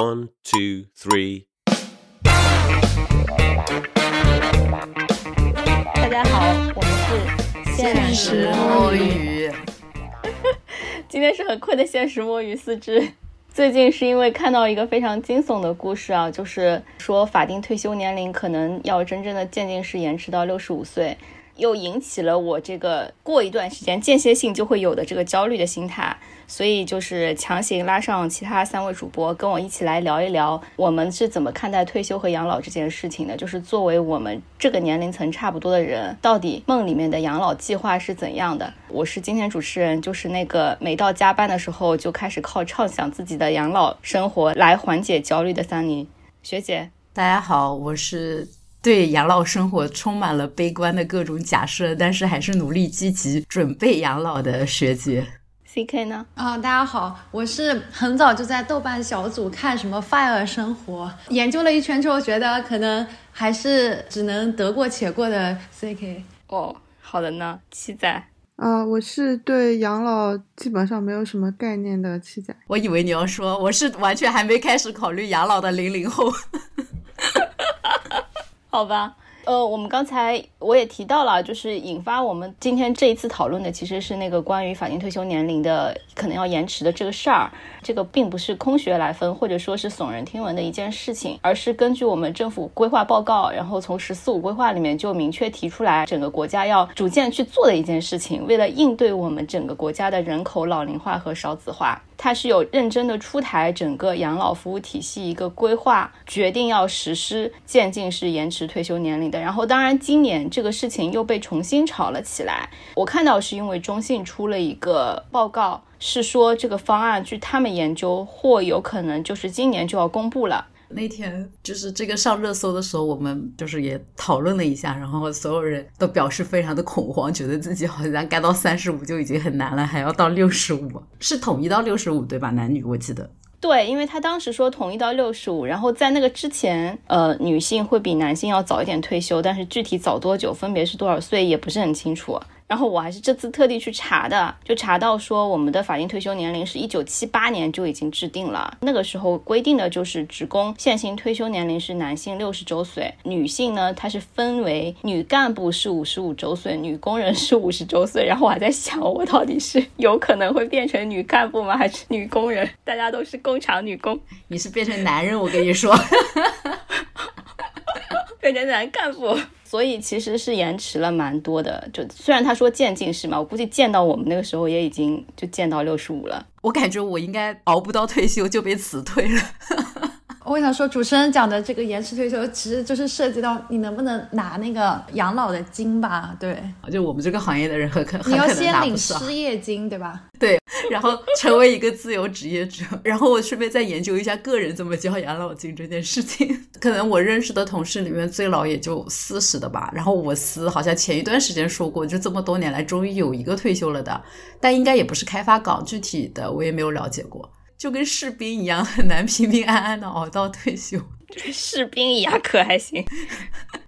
One, two, three. 大家好，我们是现实摸鱼。今天是很困的现实摸鱼四肢。最近是因为看到一个非常惊悚的故事啊，就是说法定退休年龄可能要真正的渐进式延迟到六十五岁，又引起了我这个过一段时间间歇性就会有的这个焦虑的心态。所以就是强行拉上其他三位主播，跟我一起来聊一聊，我们是怎么看待退休和养老这件事情的。就是作为我们这个年龄层差不多的人，到底梦里面的养老计划是怎样的？我是今天主持人，就是那个每到加班的时候就开始靠畅想自己的养老生活来缓解焦虑的桑尼学姐。大家好，我是对养老生活充满了悲观的各种假设，但是还是努力积极准备养老的学姐。C K 呢？啊，大家好，我是很早就在豆瓣小组看什么 Fire 生活，研究了一圈之后，觉得可能还是只能得过且过的 C K。哦，好的呢，七仔。啊，我是对养老基本上没有什么概念的七仔。我以为你要说我是完全还没开始考虑养老的零零后。好吧。呃，我们刚才我也提到了，就是引发我们今天这一次讨论的，其实是那个关于法定退休年龄的可能要延迟的这个事儿。这个并不是空穴来风，或者说是耸人听闻的一件事情，而是根据我们政府规划报告，然后从“十四五”规划里面就明确提出来，整个国家要逐渐去做的一件事情。为了应对我们整个国家的人口老龄化和少子化。它是有认真的出台整个养老服务体系一个规划，决定要实施渐进式延迟退休年龄的。然后，当然今年这个事情又被重新炒了起来。我看到是因为中信出了一个报告，是说这个方案据他们研究，或有可能就是今年就要公布了。那天就是这个上热搜的时候，我们就是也讨论了一下，然后所有人都表示非常的恐慌，觉得自己好像该到三十五就已经很难了，还要到六十五，是统一到六十五对吧？男女我记得。对，因为他当时说统一到六十五，然后在那个之前，呃，女性会比男性要早一点退休，但是具体早多久，分别是多少岁也不是很清楚。然后我还是这次特地去查的，就查到说我们的法定退休年龄是一九七八年就已经制定了，那个时候规定的就是职工现行退休年龄是男性六十周岁，女性呢它是分为女干部是五十五周岁，女工人是五十周岁。然后我还在想，我到底是有可能会变成女干部吗，还是女工人？大家都是工厂女工，你是变成男人，我跟你说，变成男干部。所以其实是延迟了蛮多的，就虽然他说渐进式嘛，我估计见到我们那个时候也已经就见到六十五了。我感觉我应该熬不到退休就被辞退了。我想说，主持人讲的这个延迟退休，其实就是涉及到你能不能拿那个养老的金吧？对，就我们这个行业的人很可你要先领失业金，对吧？对，然后成为一个自由职业者，然后我顺便再研究一下个人怎么交养老金这件事情。可能我认识的同事里面最老也就四十的吧，然后我司好像前一段时间说过，就这么多年来终于有一个退休了的，但应该也不是开发岗，具体的我也没有了解过。就跟士兵一样，很难平平安安的熬到退休。士兵一样可还行？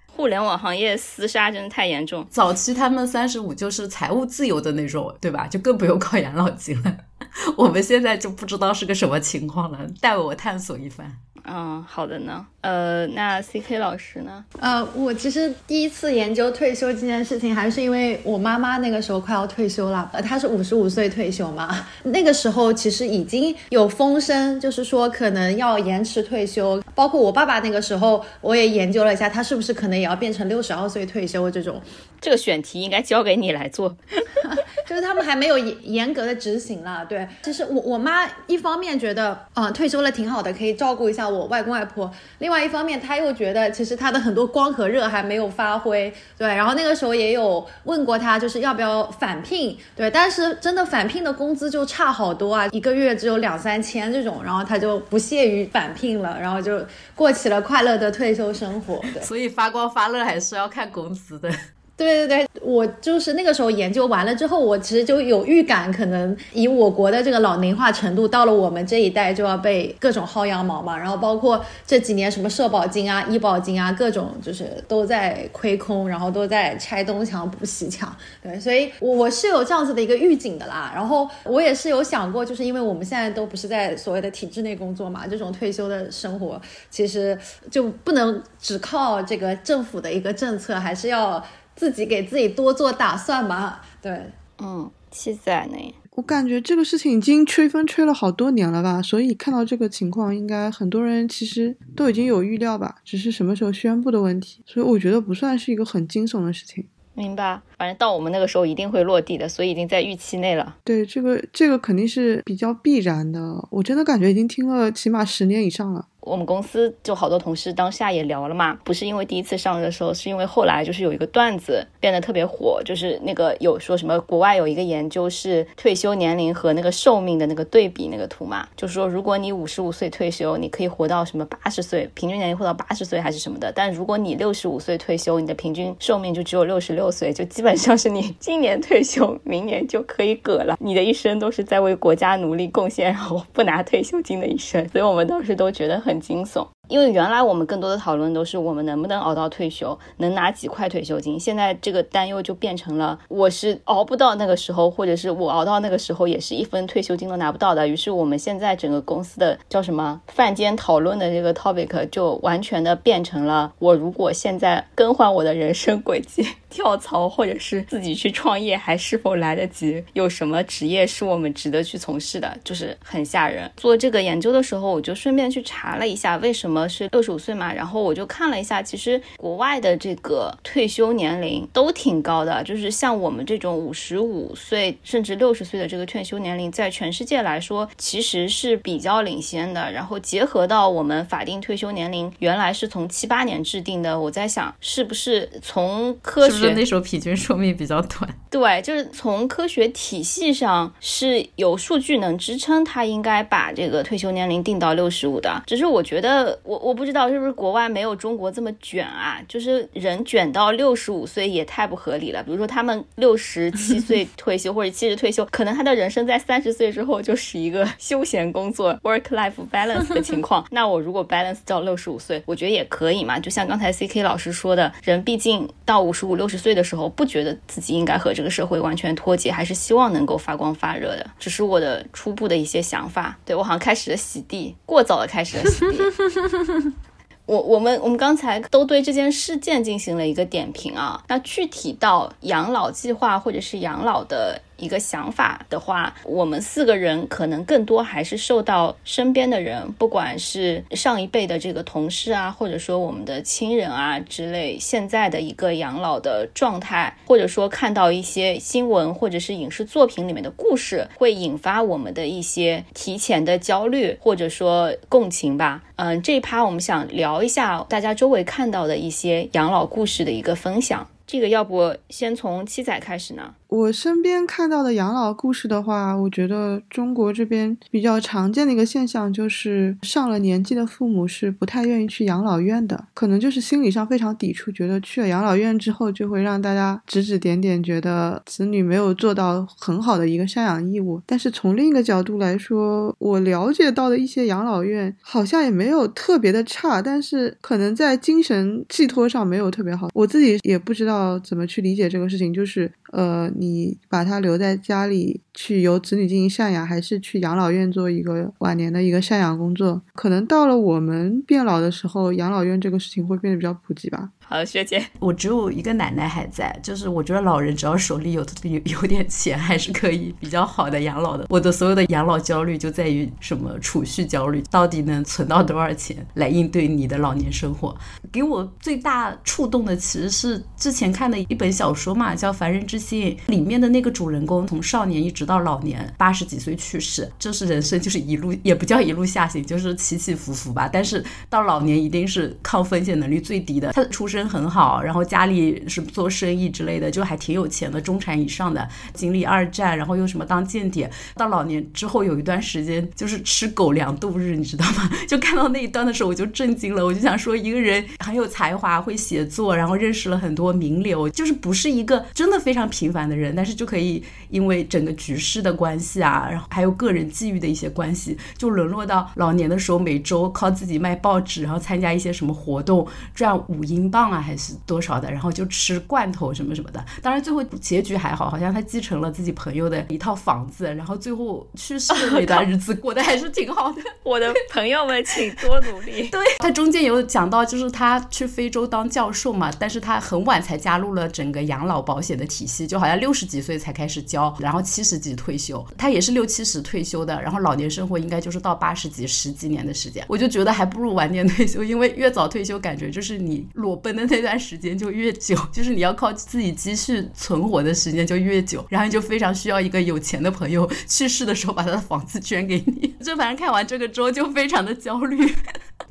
互联网行业厮杀真的太严重。早期他们三十五就是财务自由的那种，对吧？就更不用靠养老金了。我们现在就不知道是个什么情况了，带我探索一番。嗯，好的呢。呃，那 C K 老师呢？呃，我其实第一次研究退休这件事情，还是因为我妈妈那个时候快要退休了。呃，她是五十五岁退休嘛，那个时候其实已经有风声，就是说可能要延迟退休。包括我爸爸那个时候，我也研究了一下，他是不是可能也要变成六十二岁退休这种。这个选题应该交给你来做，就是他们还没有严严格的执行了。对，其实我我妈一方面觉得，嗯，退休了挺好的，可以照顾一下我外公外婆。另外一方面，他又觉得其实他的很多光和热还没有发挥。对，然后那个时候也有问过他，就是要不要返聘。对，但是真的返聘的工资就差好多啊，一个月只有两三千这种，然后他就不屑于返聘了，然后就过起了快乐的退休生活。所以发光发热还是要看工资的。对对对，我就是那个时候研究完了之后，我其实就有预感，可能以我国的这个老龄化程度，到了我们这一代就要被各种薅羊毛嘛。然后包括这几年什么社保金啊、医保金啊，各种就是都在亏空，然后都在拆东墙补西墙。对，所以我我是有这样子的一个预警的啦。然后我也是有想过，就是因为我们现在都不是在所谓的体制内工作嘛，这种退休的生活其实就不能只靠这个政府的一个政策，还是要。自己给自己多做打算嘛，对，嗯，七仔呢？我感觉这个事情已经吹风吹了好多年了吧，所以看到这个情况，应该很多人其实都已经有预料吧，只是什么时候宣布的问题。所以我觉得不算是一个很惊悚的事情。明白，反正到我们那个时候一定会落地的，所以已经在预期内了。对，这个这个肯定是比较必然的。我真的感觉已经听了起码十年以上了。我们公司就好多同事当下也聊了嘛，不是因为第一次上的时候，是因为后来就是有一个段子变得特别火，就是那个有说什么国外有一个研究是退休年龄和那个寿命的那个对比那个图嘛，就说如果你五十五岁退休，你可以活到什么八十岁，平均年龄活到八十岁还是什么的，但如果你六十五岁退休，你的平均寿命就只有六十六岁，就基本上是你今年退休，明年就可以嗝了，你的一生都是在为国家努力贡献，然后不拿退休金的一生，所以我们当时都觉得很很惊悚。因为原来我们更多的讨论都是我们能不能熬到退休，能拿几块退休金。现在这个担忧就变成了，我是熬不到那个时候，或者是我熬到那个时候也是一分退休金都拿不到的。于是我们现在整个公司的叫什么饭间讨论的这个 topic 就完全的变成了，我如果现在更换我的人生轨迹，跳槽或者是自己去创业，还是否来得及？有什么职业是我们值得去从事的？就是很吓人。做这个研究的时候，我就顺便去查了一下，为什么。是六十五岁嘛，然后我就看了一下，其实国外的这个退休年龄都挺高的，就是像我们这种五十五岁甚至六十岁的这个退休年龄，在全世界来说其实是比较领先的。然后结合到我们法定退休年龄原来是从七八年制定的，我在想是不是从科学那时候平均寿命比较短？对，就是从科学体系上是有数据能支撑它应该把这个退休年龄定到六十五的。只是我觉得。我我不知道是不是国外没有中国这么卷啊？就是人卷到六十五岁也太不合理了。比如说他们六十七岁 退休或者七十退休，可能他的人生在三十岁之后就是一个休闲工作 work life balance 的情况。那我如果 balance 到六十五岁，我觉得也可以嘛。就像刚才 C K 老师说的，人毕竟到五十五六十岁的时候，不觉得自己应该和这个社会完全脱节，还是希望能够发光发热的。只是我的初步的一些想法。对我好像开始了洗地，过早的开始了洗地。我我们我们刚才都对这件事件进行了一个点评啊，那具体到养老计划或者是养老的。一个想法的话，我们四个人可能更多还是受到身边的人，不管是上一辈的这个同事啊，或者说我们的亲人啊之类，现在的一个养老的状态，或者说看到一些新闻或者是影视作品里面的故事，会引发我们的一些提前的焦虑，或者说共情吧。嗯，这一趴我们想聊一下大家周围看到的一些养老故事的一个分享。这个要不先从七仔开始呢？我身边看到的养老故事的话，我觉得中国这边比较常见的一个现象就是上了年纪的父母是不太愿意去养老院的，可能就是心理上非常抵触，觉得去了养老院之后就会让大家指指点点，觉得子女没有做到很好的一个赡养义务。但是从另一个角度来说，我了解到的一些养老院好像也没有特别的差，但是可能在精神寄托上没有特别好。我自己也不知道怎么去理解这个事情，就是呃。你把他留在家里。去由子女进行赡养，还是去养老院做一个晚年的一个赡养工作？可能到了我们变老的时候，养老院这个事情会变得比较普及吧。好，学姐，我只有一个奶奶还在，就是我觉得老人只要手里有有有点钱，还是可以比较好的养老的。我的所有的养老焦虑就在于什么储蓄焦虑，到底能存到多少钱来应对你的老年生活？给我最大触动的其实是之前看的一本小说嘛，叫《凡人之心。里面的那个主人公从少年一直直到老年，八十几岁去世，这是人生就是一路也不叫一路下行，就是起起伏伏吧。但是到老年一定是抗风险能力最低的。他的出身很好，然后家里是做生意之类的，就还挺有钱的，中产以上的。经历二战，然后又什么当间谍，到老年之后有一段时间就是吃狗粮度日，你知道吗？就看到那一段的时候我就震惊了，我就想说一个人很有才华，会写作，然后认识了很多名流，就是不是一个真的非常平凡的人，但是就可以因为整个局势的关系啊，然后还有个人际遇的一些关系，就沦落到老年的时候每周靠自己卖报纸，然后参加一些什么活动赚五英镑啊还是多少的，然后就吃罐头什么什么的。当然最后结局还好，好像他继承了自己朋友的一套房子，然后最后去世的那段日子过得还是挺好的。我的朋友们，请多努力。对他中间有讲到，就是他去非洲当教授嘛，但是他很晚才加入了整个养老保险的体系，就好像六十几岁才开始交，然后七十几退休。他也是六七十退休的，然后老年生活应该就是到八十几十几年的时间。我就觉得还不如晚点退休，因为越早退休，感觉就是你裸奔的那段时间就越久，就是你要靠自己积蓄存活的时间就越久，然后就非常需要一个有钱的朋友去世的时候把他的房子捐给你。就反正看完这个之后就非常的焦虑。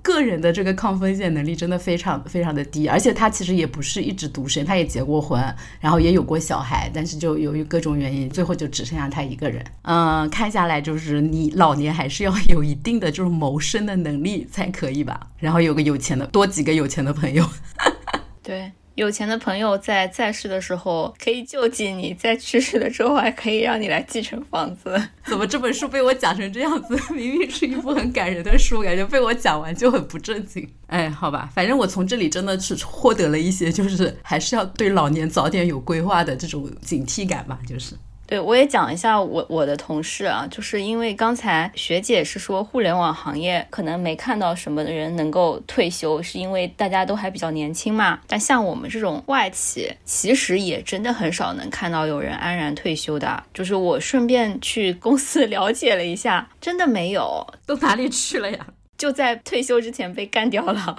个人的这个抗风险能力真的非常非常的低，而且他其实也不是一直独身，他也结过婚，然后也有过小孩，但是就由于各种原因，最后就只剩下他一个人。嗯，看下来就是你老年还是要 有一定的就是谋生的能力才可以吧，然后有个有钱的，多几个有钱的朋友。对。有钱的朋友在在世的时候可以救济你，在去世的时候还可以让你来继承房子。怎么这本书被我讲成这样子？明明是一部很感人的书，感觉被我讲完就很不正经。哎，好吧，反正我从这里真的是获得了一些，就是还是要对老年早点有规划的这种警惕感吧，就是。对，我也讲一下我我的同事啊，就是因为刚才学姐是说互联网行业可能没看到什么人能够退休，是因为大家都还比较年轻嘛。但像我们这种外企，其实也真的很少能看到有人安然退休的。就是我顺便去公司 了解了一下，真的没有，都哪里去了呀？就在退休之前被干掉了。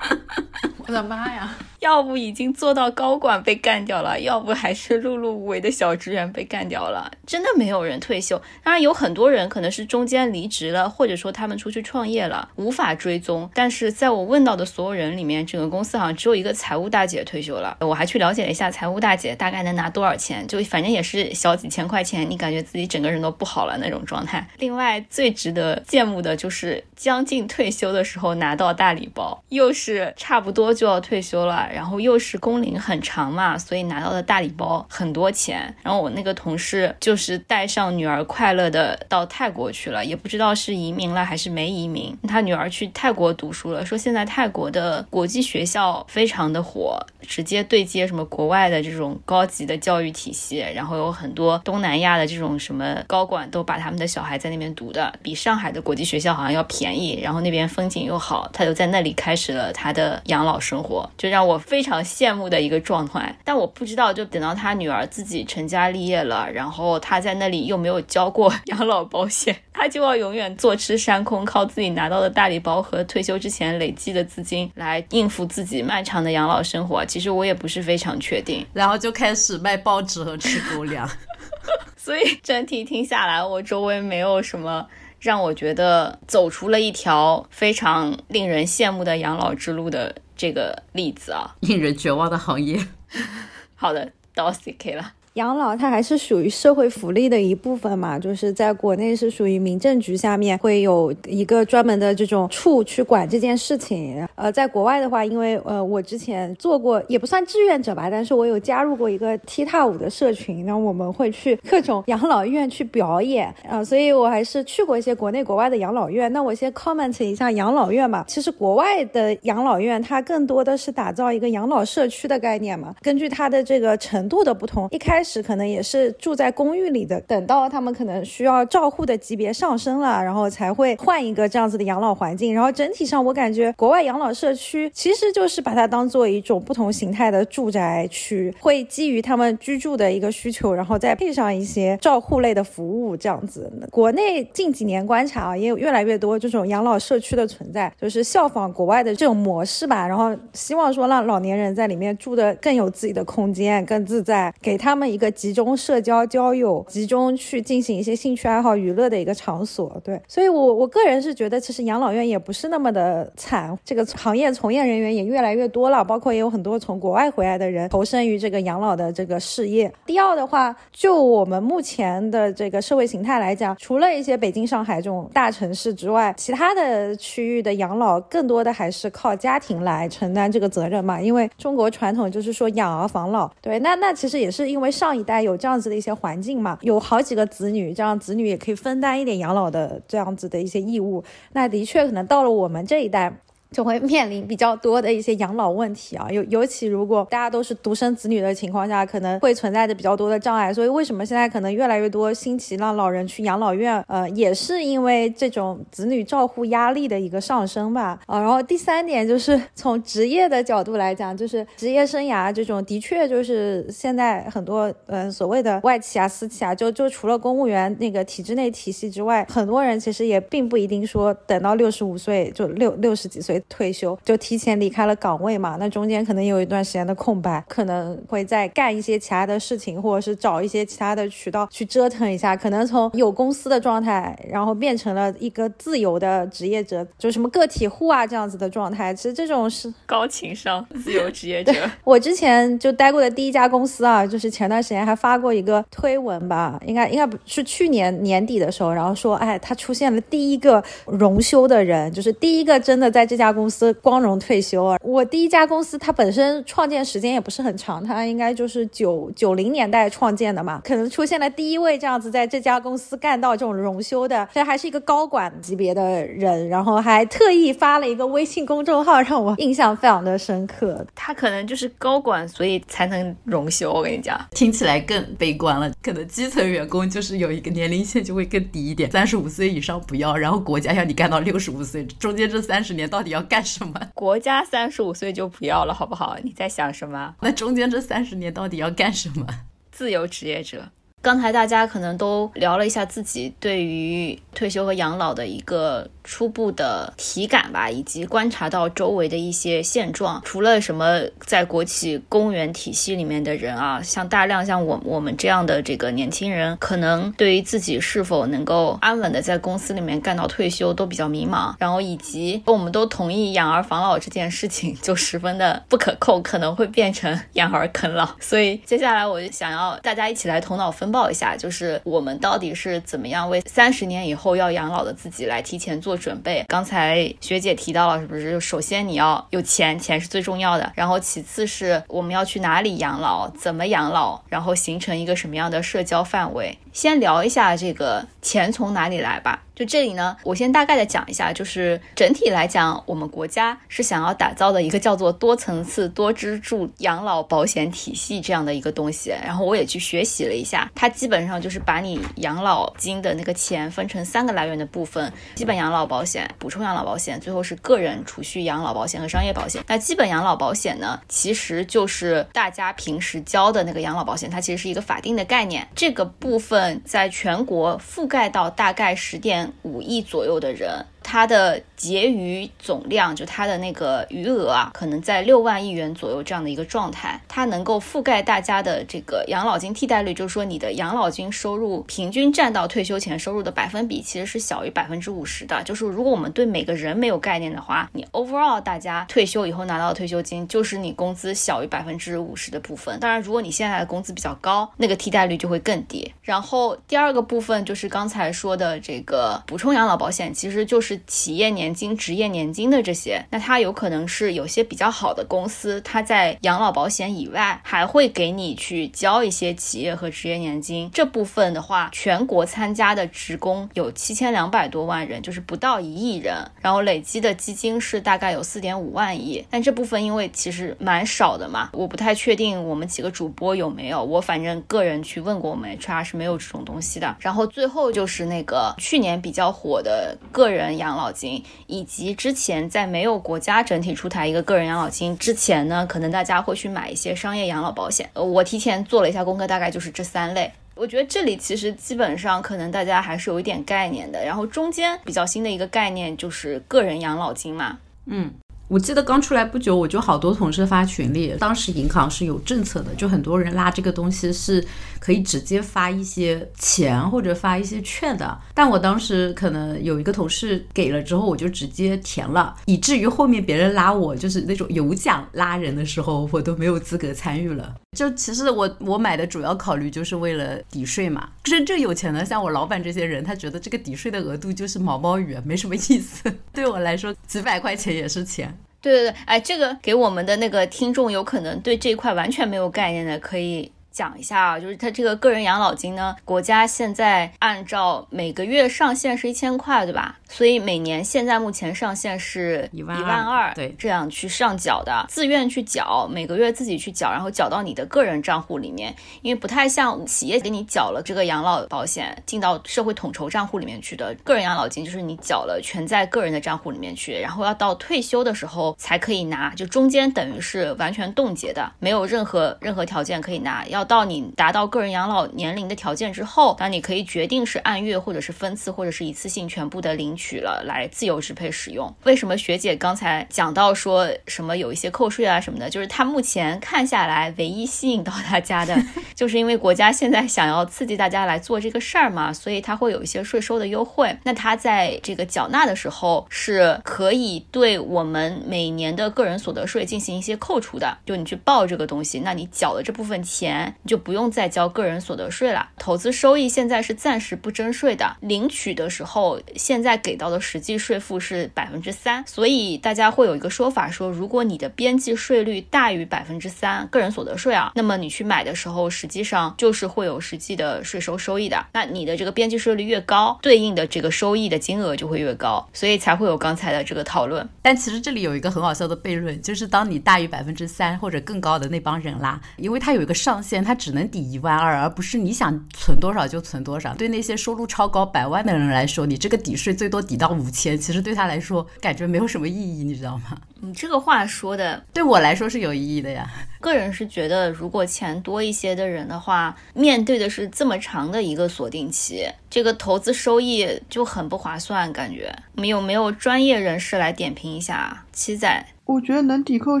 我的妈呀！要不已经做到高管被干掉了，要不还是碌碌无为的小职员被干掉了。真的没有人退休，当然有很多人可能是中间离职了，或者说他们出去创业了，无法追踪。但是在我问到的所有人里面，整个公司好像只有一个财务大姐退休了。我还去了解了一下财务大姐大概能拿多少钱，就反正也是小几千块钱，你感觉自己整个人都不好了那种状态。另外最值得羡慕的就是将近退休的时候拿到大礼包，又是差不多就要退休了，然后又是。工龄很长嘛，所以拿到的大礼包很多钱。然后我那个同事就是带上女儿快乐的到泰国去了，也不知道是移民了还是没移民。他女儿去泰国读书了，说现在泰国的国际学校非常的火，直接对接什么国外的这种高级的教育体系，然后有很多东南亚的这种什么高管都把他们的小孩在那边读的，比上海的国际学校好像要便宜，然后那边风景又好，他就在那里开始了他的养老生活，就让我非常羡慕。的一个状态，但我不知道，就等到他女儿自己成家立业了，然后他在那里又没有交过养老保险，他就要永远坐吃山空，靠自己拿到的大礼包和退休之前累积的资金来应付自己漫长的养老生活。其实我也不是非常确定，然后就开始卖报纸和吃狗粮。所以整体听下来，我周围没有什么让我觉得走出了一条非常令人羡慕的养老之路的。这个例子啊，令人绝望的行业。好的，到 CK 了。养老它还是属于社会福利的一部分嘛，就是在国内是属于民政局下面会有一个专门的这种处去管这件事情。呃，在国外的话，因为呃我之前做过也不算志愿者吧，但是我有加入过一个踢踏舞的社群，那我们会去各种养老院去表演啊，所以我还是去过一些国内国外的养老院。那我先 comment 一下养老院嘛，其实国外的养老院它更多的是打造一个养老社区的概念嘛，根据它的这个程度的不同，一开。始始可能也是住在公寓里的，等到他们可能需要照护的级别上升了，然后才会换一个这样子的养老环境。然后整体上，我感觉国外养老社区其实就是把它当做一种不同形态的住宅区，会基于他们居住的一个需求，然后再配上一些照护类的服务，这样子。国内近几年观察啊，也有越来越多这种养老社区的存在，就是效仿国外的这种模式吧，然后希望说让老年人在里面住的更有自己的空间，更自在，给他们一个集中社交交友、集中去进行一些兴趣爱好娱乐的一个场所。对，所以我我个人是觉得，其实养老院也不是那么的惨，这个行业从业人员也越来越多了，包括也有很多从国外回来的人投身于这个养老的这个事业。第二的话，就我们目前的这个社会形态来讲，除了一些北京、上海这种大城市之外，其他的区域的养老更多的还是靠家庭来承担这个责任嘛。因为中国传统就是说养儿防老，对，那那其实也是因为上一代有这样子的一些环境嘛，有好几个子女，这样子女也可以分担一点养老的这样子的一些义务。那的确可能到了我们这一代。就会面临比较多的一些养老问题啊，尤尤其如果大家都是独生子女的情况下，可能会存在着比较多的障碍。所以为什么现在可能越来越多兴起让老人去养老院？呃，也是因为这种子女照护压力的一个上升吧。啊，然后第三点就是从职业的角度来讲，就是职业生涯这种的确就是现在很多呃所谓的外企啊、私企啊，就就除了公务员那个体制内体系之外，很多人其实也并不一定说等到六十五岁就六六十几岁。退休就提前离开了岗位嘛，那中间可能有一段时间的空白，可能会再干一些其他的事情，或者是找一些其他的渠道去折腾一下，可能从有公司的状态，然后变成了一个自由的职业者，就什么个体户啊这样子的状态。其实这种是高情商自由职业者。我之前就待过的第一家公司啊，就是前段时间还发过一个推文吧，应该应该不是去年年底的时候，然后说，哎，他出现了第一个荣休的人，就是第一个真的在这家。公司光荣退休啊！我第一家公司它本身创建时间也不是很长，它应该就是九九零年代创建的嘛，可能出现了第一位这样子在这家公司干到这种荣休的，这还是一个高管级别的人，然后还特意发了一个微信公众号，让我印象非常的深刻。他可能就是高管，所以才能荣休。我跟你讲，听起来更悲观了。可能基层员工就是有一个年龄线就会更低一点，三十五岁以上不要，然后国家要你干到六十五岁，中间这三十年到底要？干什么？国家三十五岁就不要了，好不好？你在想什么？那中间这三十年到底要干什么？自由职业者。刚才大家可能都聊了一下自己对于退休和养老的一个。初步的体感吧，以及观察到周围的一些现状。除了什么在国企公务员体系里面的人啊，像大量像我我们这样的这个年轻人，可能对于自己是否能够安稳的在公司里面干到退休都比较迷茫。然后以及我们都同意养儿防老这件事情就十分的不可控，可能会变成养儿啃老。所以接下来我就想要大家一起来头脑分报一下，就是我们到底是怎么样为三十年以后要养老的自己来提前做。准备，刚才学姐提到了，是不是？首先你要有钱，钱是最重要的。然后其次是我们要去哪里养老，怎么养老，然后形成一个什么样的社交范围。先聊一下这个钱从哪里来吧。就这里呢，我先大概的讲一下，就是整体来讲，我们国家是想要打造的一个叫做多层次多支柱养老保险体系这样的一个东西。然后我也去学习了一下，它基本上就是把你养老金的那个钱分成三个来源的部分：基本养老保险、补充养老保险，最后是个人储蓄养老保险和商业保险。那基本养老保险呢，其实就是大家平时交的那个养老保险，它其实是一个法定的概念。这个部分在全国覆盖到大概十点。五亿左右的人。它的结余总量，就它的那个余额啊，可能在六万亿元左右这样的一个状态。它能够覆盖大家的这个养老金替代率，就是说你的养老金收入平均占到退休前收入的百分比，其实是小于百分之五十的。就是如果我们对每个人没有概念的话，你 overall 大家退休以后拿到的退休金，就是你工资小于百分之五十的部分。当然，如果你现在的工资比较高，那个替代率就会更低。然后第二个部分就是刚才说的这个补充养老保险，其实就是。企业年金、职业年金的这些，那它有可能是有些比较好的公司，它在养老保险以外，还会给你去交一些企业和职业年金。这部分的话，全国参加的职工有七千两百多万人，就是不到一亿人，然后累积的基金是大概有四点五万亿。但这部分因为其实蛮少的嘛，我不太确定我们几个主播有没有，我反正个人去问过我们 HR 是没有这种东西的。然后最后就是那个去年比较火的个人。养老金，以及之前在没有国家整体出台一个个人养老金之前呢，可能大家会去买一些商业养老保险。呃，我提前做了一下功课，大概就是这三类。我觉得这里其实基本上可能大家还是有一点概念的。然后中间比较新的一个概念就是个人养老金嘛，嗯。我记得刚出来不久，我就好多同事发群里，当时银行是有政策的，就很多人拉这个东西是可以直接发一些钱或者发一些券的。但我当时可能有一个同事给了之后，我就直接填了，以至于后面别人拉我就是那种有奖拉人的时候，我都没有资格参与了。就其实我我买的主要考虑就是为了抵税嘛。真正有钱的像我老板这些人，他觉得这个抵税的额度就是毛毛雨，没什么意思。对我来说，几百块钱也是钱。对对对，哎，这个给我们的那个听众有可能对这一块完全没有概念的，可以。讲一下啊，就是他这个个人养老金呢，国家现在按照每个月上限是一千块，对吧？所以每年现在目前上限是一万二，对，这样去上缴的，自愿去缴，每个月自己去缴，然后缴到你的个人账户里面，因为不太像企业给你缴了这个养老保险进到社会统筹账户里面去的，个人养老金就是你缴了全在个人的账户里面去，然后要到退休的时候才可以拿，就中间等于是完全冻结的，没有任何任何条件可以拿，要。到你达到个人养老年龄的条件之后，那你可以决定是按月或者是分次或者是一次性全部的领取了，来自由支配使用。为什么学姐刚才讲到说什么有一些扣税啊什么的，就是它目前看下来唯一吸引到大家的，就是因为国家现在想要刺激大家来做这个事儿嘛，所以它会有一些税收的优惠。那它在这个缴纳的时候是可以对我们每年的个人所得税进行一些扣除的，就你去报这个东西，那你缴的这部分钱。你就不用再交个人所得税了。投资收益现在是暂时不征税的，领取的时候现在给到的实际税负是百分之三，所以大家会有一个说法说，如果你的边际税率大于百分之三，个人所得税啊，那么你去买的时候实际上就是会有实际的税收收益的。那你的这个边际税率越高，对应的这个收益的金额就会越高，所以才会有刚才的这个讨论。但其实这里有一个很好笑的悖论，就是当你大于百分之三或者更高的那帮人啦，因为它有一个上限。它只能抵一万二，而不是你想存多少就存多少。对那些收入超高百万的人来说，你这个抵税最多抵到五千，其实对他来说感觉没有什么意义，你知道吗？你这个话说的对我来说是有意义的呀。个人是觉得，如果钱多一些的人的话，面对的是这么长的一个锁定期，这个投资收益就很不划算。感觉我们有没有专业人士来点评一下？七仔，我觉得能抵扣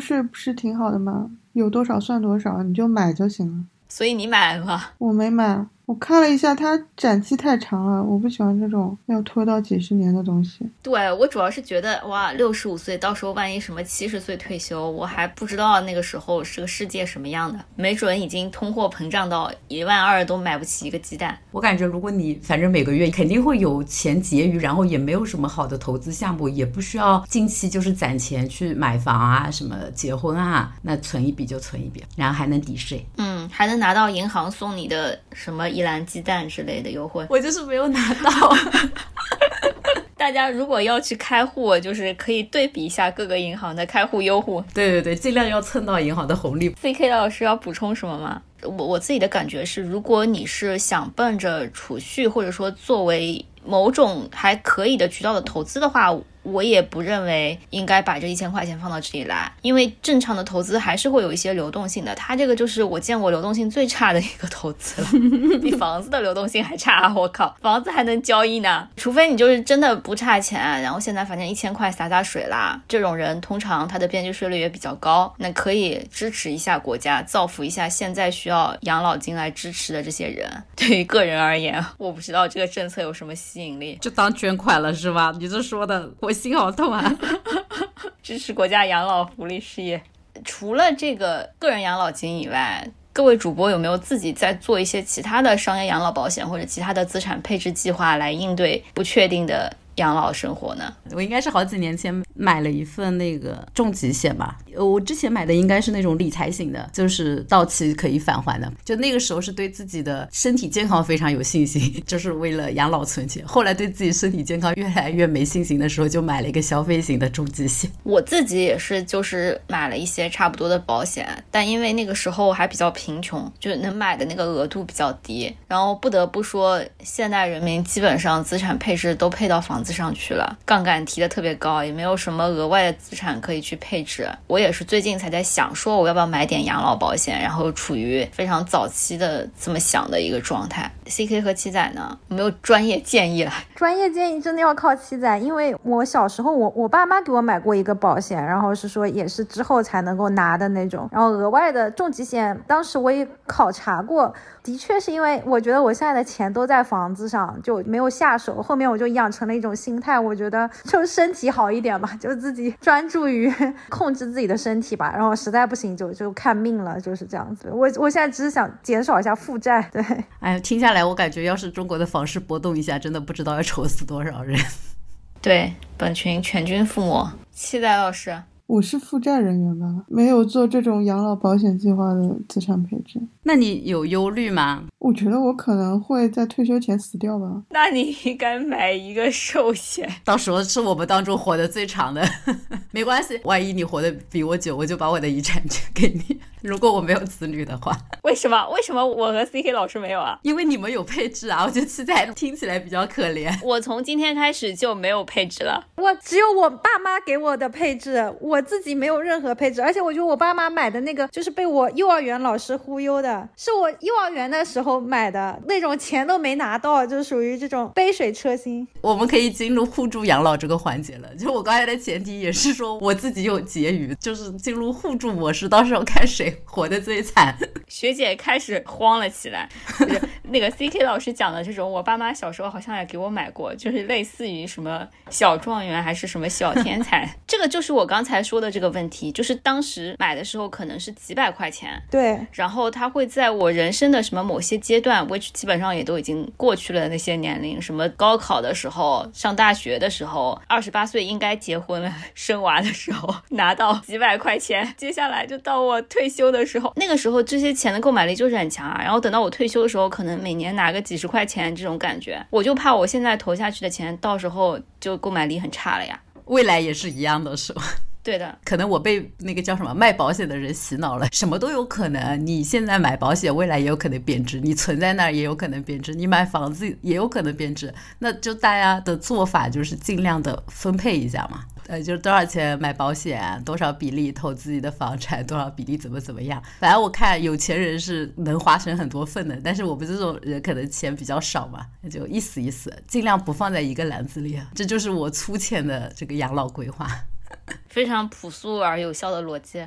税不是挺好的吗？有多少算多少，你就买就行了。所以你买了吗？我没买。我看了一下，它展期太长了，我不喜欢这种要拖到几十年的东西。对我主要是觉得，哇，六十五岁，到时候万一什么七十岁退休，我还不知道那个时候是个世界什么样的，没准已经通货膨胀到一万二都买不起一个鸡蛋。我感觉，如果你反正每个月肯定会有钱结余，然后也没有什么好的投资项目，也不需要近期就是攒钱去买房啊，什么结婚啊，那存一笔就存一笔，然后还能抵税。嗯，还能拿到银行送你的什么？一篮鸡蛋之类的优惠，我就是没有拿到。大家如果要去开户，就是可以对比一下各个银行的开户优惠。对对对，尽量要蹭到银行的红利。C K 老师要补充什么吗？我我自己的感觉是，如果你是想奔着储蓄，或者说作为某种还可以的渠道的投资的话。我也不认为应该把这一千块钱放到这里来，因为正常的投资还是会有一些流动性的。它这个就是我见过流动性最差的一个投资了，比房子的流动性还差。我靠，房子还能交易呢？除非你就是真的不差钱，然后现在反正一千块洒洒水啦。这种人通常他的边际税率也比较高，那可以支持一下国家，造福一下现在需要养老金来支持的这些人。对于个人而言，我不知道这个政策有什么吸引力，就当捐款了是吧？你这说的我。我心好痛啊！支持国家养老福利事业。除了这个个人养老金以外，各位主播有没有自己在做一些其他的商业养老保险或者其他的资产配置计划来应对不确定的？养老生活呢？我应该是好几年前买了一份那个重疾险吧。我之前买的应该是那种理财型的，就是到期可以返还的。就那个时候是对自己的身体健康非常有信心，就是为了养老存钱。后来对自己身体健康越来越没信心的时候，就买了一个消费型的重疾险。我自己也是，就是买了一些差不多的保险，但因为那个时候还比较贫穷，就能买的那个额度比较低。然后不得不说，现代人民基本上资产配置都配到房子。上去了，杠杆提的特别高，也没有什么额外的资产可以去配置。我也是最近才在想，说我要不要买点养老保险，然后处于非常早期的这么想的一个状态。C K 和七仔呢，没有专业建议了？专业建议真的要靠七仔，因为我小时候我我爸妈给我买过一个保险，然后是说也是之后才能够拿的那种，然后额外的重疾险，当时我也考察过。的确是因为我觉得我现在的钱都在房子上，就没有下手。后面我就养成了一种心态，我觉得就身体好一点吧，就自己专注于控制自己的身体吧。然后实在不行就就看命了，就是这样子。我我现在只是想减少一下负债。对，哎，听下来我感觉，要是中国的房市波动一下，真的不知道要愁死多少人。对，本群全军覆没。期待老师。我是负债人员吧，没有做这种养老保险计划的资产配置。那你有忧虑吗？我觉得我可能会在退休前死掉吧。那你应该买一个寿险，到时候是我们当中活得最长的。没关系，万一你活得比我久，我就把我的遗产捐给你。如果我没有子女的话，为什么？为什么我和 C K 老师没有啊？因为你们有配置啊！我觉得七仔听起来比较可怜。我从今天开始就没有配置了，我只有我爸妈给我的配置，我自己没有任何配置。而且我觉得我爸妈买的那个就是被我幼儿园老师忽悠的，是我幼儿园的时候买的那种，钱都没拿到，就属于这种杯水车薪。我们可以进入互助养老这个环节了。就我刚才的前提也是说我自己有结余，就是进入互助模式，到时候看谁。活得最惨，学姐开始慌了起来。那个 C K 老师讲的这种，我爸妈小时候好像也给我买过，就是类似于什么小状元还是什么小天才，这个就是我刚才说的这个问题，就是当时买的时候可能是几百块钱，对，然后他会会在我人生的什么某些阶段，which 基本上也都已经过去了那些年龄，什么高考的时候、上大学的时候、二十八岁应该结婚了、生娃的时候，拿到几百块钱，接下来就到我退休的时候，那个时候这些钱的购买力就是很强啊，然后等到我退休的时候，可能。每年拿个几十块钱这种感觉，我就怕我现在投下去的钱，到时候就购买力很差了呀。未来也是一样的，是吧？对的，可能我被那个叫什么卖保险的人洗脑了，什么都有可能。你现在买保险，未来也有可能贬值；你存在那儿也有可能贬值；你买房子也有可能贬值。那就大家的做法就是尽量的分配一下嘛。呃，就是多少钱买保险，多少比例投自己的房产，多少比例怎么怎么样。反正我看有钱人是能划成很多份的，但是我们这种人可能钱比较少嘛，那就意思意思，尽量不放在一个篮子里。这就是我粗浅的这个养老规划，非常朴素而有效的逻辑，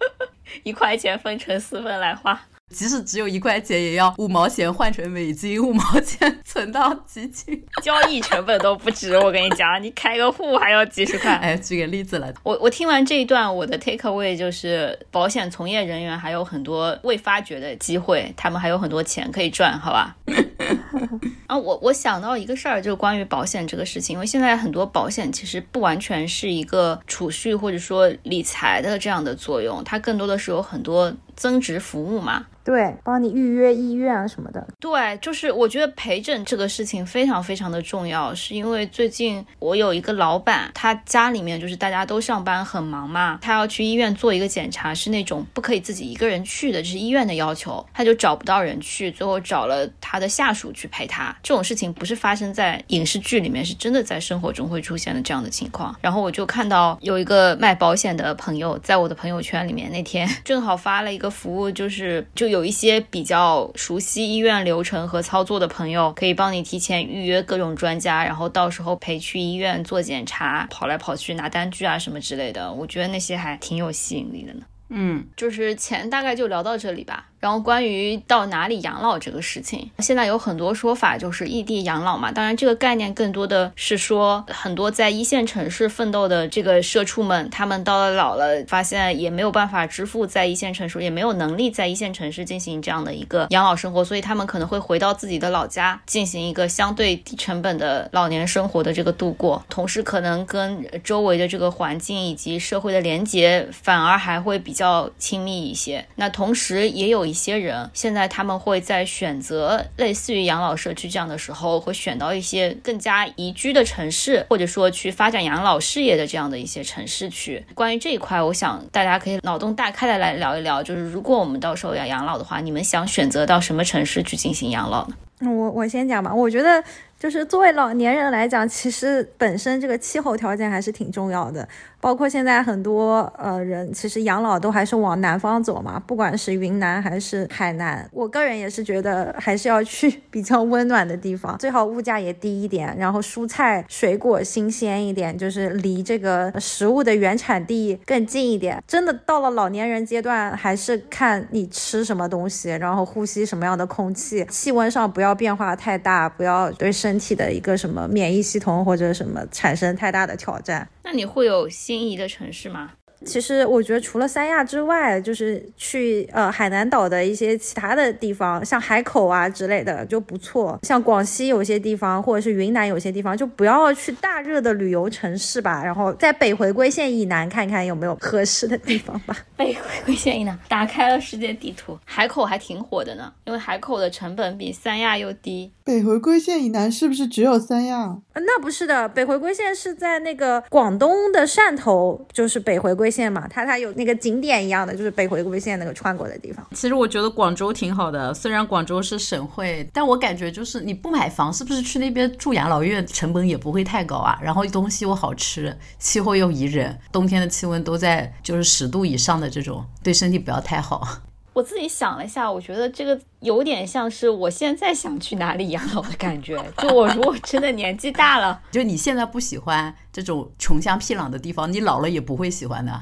一块钱分成四份来花。即使只有一块钱，也要五毛钱换成美金，五毛钱存到基金，交易成本都不值。我跟你讲，你开个户还要几十块。哎，举个例子来，我我听完这一段，我的 take away 就是保险从业人员还有很多未发掘的机会，他们还有很多钱可以赚，好吧？啊，我我想到一个事儿，就是关于保险这个事情，因为现在很多保险其实不完全是一个储蓄或者说理财的这样的作用，它更多的是有很多增值服务嘛。对，帮你预约医院啊什么的。对，就是我觉得陪诊这个事情非常非常的重要，是因为最近我有一个老板，他家里面就是大家都上班很忙嘛，他要去医院做一个检查，是那种不可以自己一个人去的，这是医院的要求，他就找不到人去，最后找了他的下属去陪他。这种事情不是发生在影视剧里面，是真的在生活中会出现的这样的情况。然后我就看到有一个卖保险的朋友在我的朋友圈里面，那天正好发了一个服务，就是就。有一些比较熟悉医院流程和操作的朋友，可以帮你提前预约各种专家，然后到时候陪去医院做检查，跑来跑去拿单据啊什么之类的。我觉得那些还挺有吸引力的呢。嗯，就是钱大概就聊到这里吧。然后关于到哪里养老这个事情，现在有很多说法，就是异地养老嘛。当然，这个概念更多的是说，很多在一线城市奋斗的这个社畜们，他们到了老了，发现也没有办法支付在一线城市，也没有能力在一线城市进行这样的一个养老生活，所以他们可能会回到自己的老家，进行一个相对低成本的老年生活的这个度过。同时，可能跟周围的这个环境以及社会的连接，反而还会比较亲密一些。那同时也有。一些人现在他们会在选择类似于养老社区这样的时候，会选到一些更加宜居的城市，或者说去发展养老事业的这样的一些城市去。关于这一块，我想大家可以脑洞大开的来聊一聊，就是如果我们到时候要养老的话，你们想选择到什么城市去进行养老呢？我我先讲吧，我觉得。就是作为老年人来讲，其实本身这个气候条件还是挺重要的。包括现在很多呃人，其实养老都还是往南方走嘛，不管是云南还是海南。我个人也是觉得还是要去 比较温暖的地方，最好物价也低一点，然后蔬菜水果新鲜一点，就是离这个食物的原产地更近一点。真的到了老年人阶段，还是看你吃什么东西，然后呼吸什么样的空气，气温上不要变化太大，不要对身体的一个什么免疫系统或者什么产生太大的挑战。那你会有心心仪的城市吗？其实我觉得除了三亚之外，就是去呃海南岛的一些其他的地方，像海口啊之类的就不错。像广西有些地方，或者是云南有些地方，就不要去大热的旅游城市吧。然后在北回归线以南看看有没有合适的地方吧。北回归线以南，打开了世界地图，海口还挺火的呢，因为海口的成本比三亚又低。北回归线以南是不是只有三亚？那不是的，北回归线是在那个广东的汕头，就是北回归线嘛，它它有那个景点一样的，就是北回归线那个穿过的地方。其实我觉得广州挺好的，虽然广州是省会，但我感觉就是你不买房，是不是去那边住养老院成本也不会太高啊？然后东西又好吃，气候又宜人，冬天的气温都在就是十度以上的这种，对身体不要太好。我自己想了一下，我觉得这个有点像是我现在想去哪里养老的感觉。就我如果真的年纪大了，就你现在不喜欢这种穷乡僻壤的地方，你老了也不会喜欢的。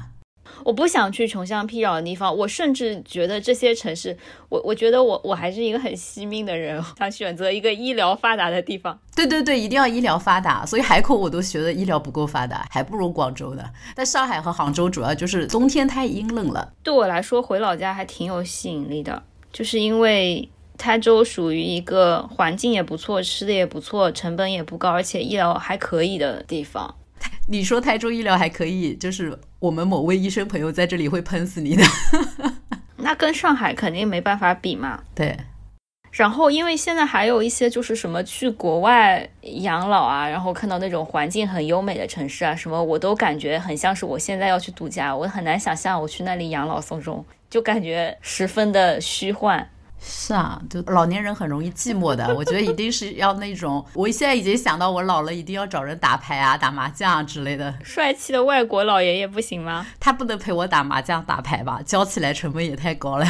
我不想去穷乡僻壤的地方，我甚至觉得这些城市，我我觉得我我还是一个很惜命的人，想选择一个医疗发达的地方。对对对，一定要医疗发达。所以海口我都觉得医疗不够发达，还不如广州呢。但上海和杭州主要就是冬天太阴冷了。对我来说，回老家还挺有吸引力的，就是因为台州属于一个环境也不错、吃的也不错、成本也不高，而且医疗还可以的地方。你说台州医疗还可以，就是我们某位医生朋友在这里会喷死你的。那跟上海肯定没办法比嘛。对。然后，因为现在还有一些就是什么去国外养老啊，然后看到那种环境很优美的城市啊，什么我都感觉很像是我现在要去度假，我很难想象我去那里养老送终，就感觉十分的虚幻。是啊，就老年人很容易寂寞的。我觉得一定是要那种，我现在已经想到我老了一定要找人打牌啊、打麻将啊之类的。帅气的外国老爷爷不行吗？他不能陪我打麻将、打牌吧？教起来成本也太高了。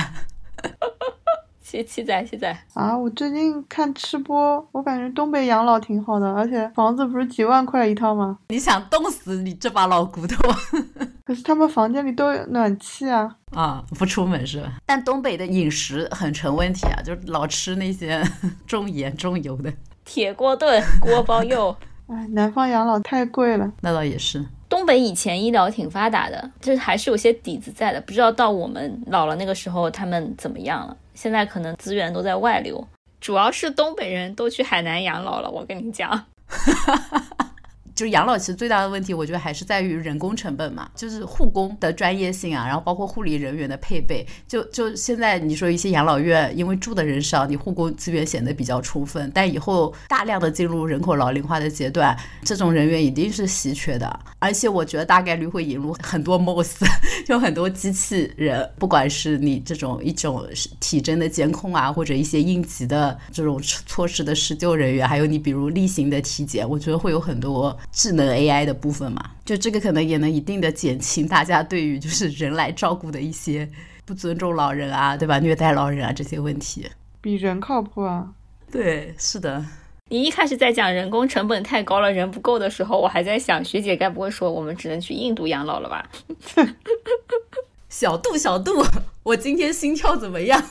七七仔，七仔啊！我最近看吃播，我感觉东北养老挺好的，而且房子不是几万块一套吗？你想冻死你这把老骨头？可是他们房间里都有暖气啊！啊，不出门是吧？但东北的饮食很成问题啊，就是老吃那些 重盐重油的，铁锅炖、锅包肉。哎，南方养老太贵了。那倒也是。东北以前医疗挺发达的，就是还是有些底子在的。不知道到我们老了那个时候他们怎么样了？现在可能资源都在外流，主要是东北人都去海南养老了。我跟你讲。就是养老其实最大的问题，我觉得还是在于人工成本嘛，就是护工的专业性啊，然后包括护理人员的配备。就就现在你说一些养老院，因为住的人少，你护工资源显得比较充分，但以后大量的进入人口老龄化的阶段，这种人员一定是稀缺的。而且我觉得大概率会引入很多 MOS，就很多机器人，不管是你这种一种体征的监控啊，或者一些应急的这种措施的施救人员，还有你比如例行的体检，我觉得会有很多。智能 AI 的部分嘛，就这个可能也能一定的减轻大家对于就是人来照顾的一些不尊重老人啊，对吧？虐待老人啊这些问题，比人靠谱啊。对，是的。你一开始在讲人工成本太高了，人不够的时候，我还在想，学姐该不会说我们只能去印度养老了吧？小度，小度，我今天心跳怎么样？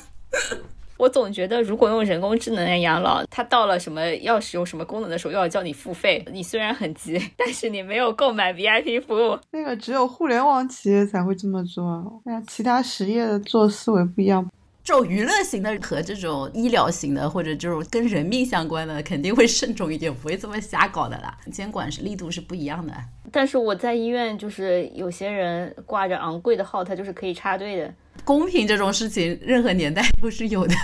我总觉得，如果用人工智能来养老，它到了什么要使用什么功能的时候，又要叫你付费。你虽然很急，但是你没有购买 VIP 服务。那个只有互联网企业才会这么做，那其他实业的做思维不一样。这种娱乐型的和这种医疗型的，或者这种跟人命相关的，肯定会慎重一点，不会这么瞎搞的啦。监管是力度是不一样的。但是我在医院，就是有些人挂着昂贵的号，他就是可以插队的。公平这种事情，任何年代都是有的，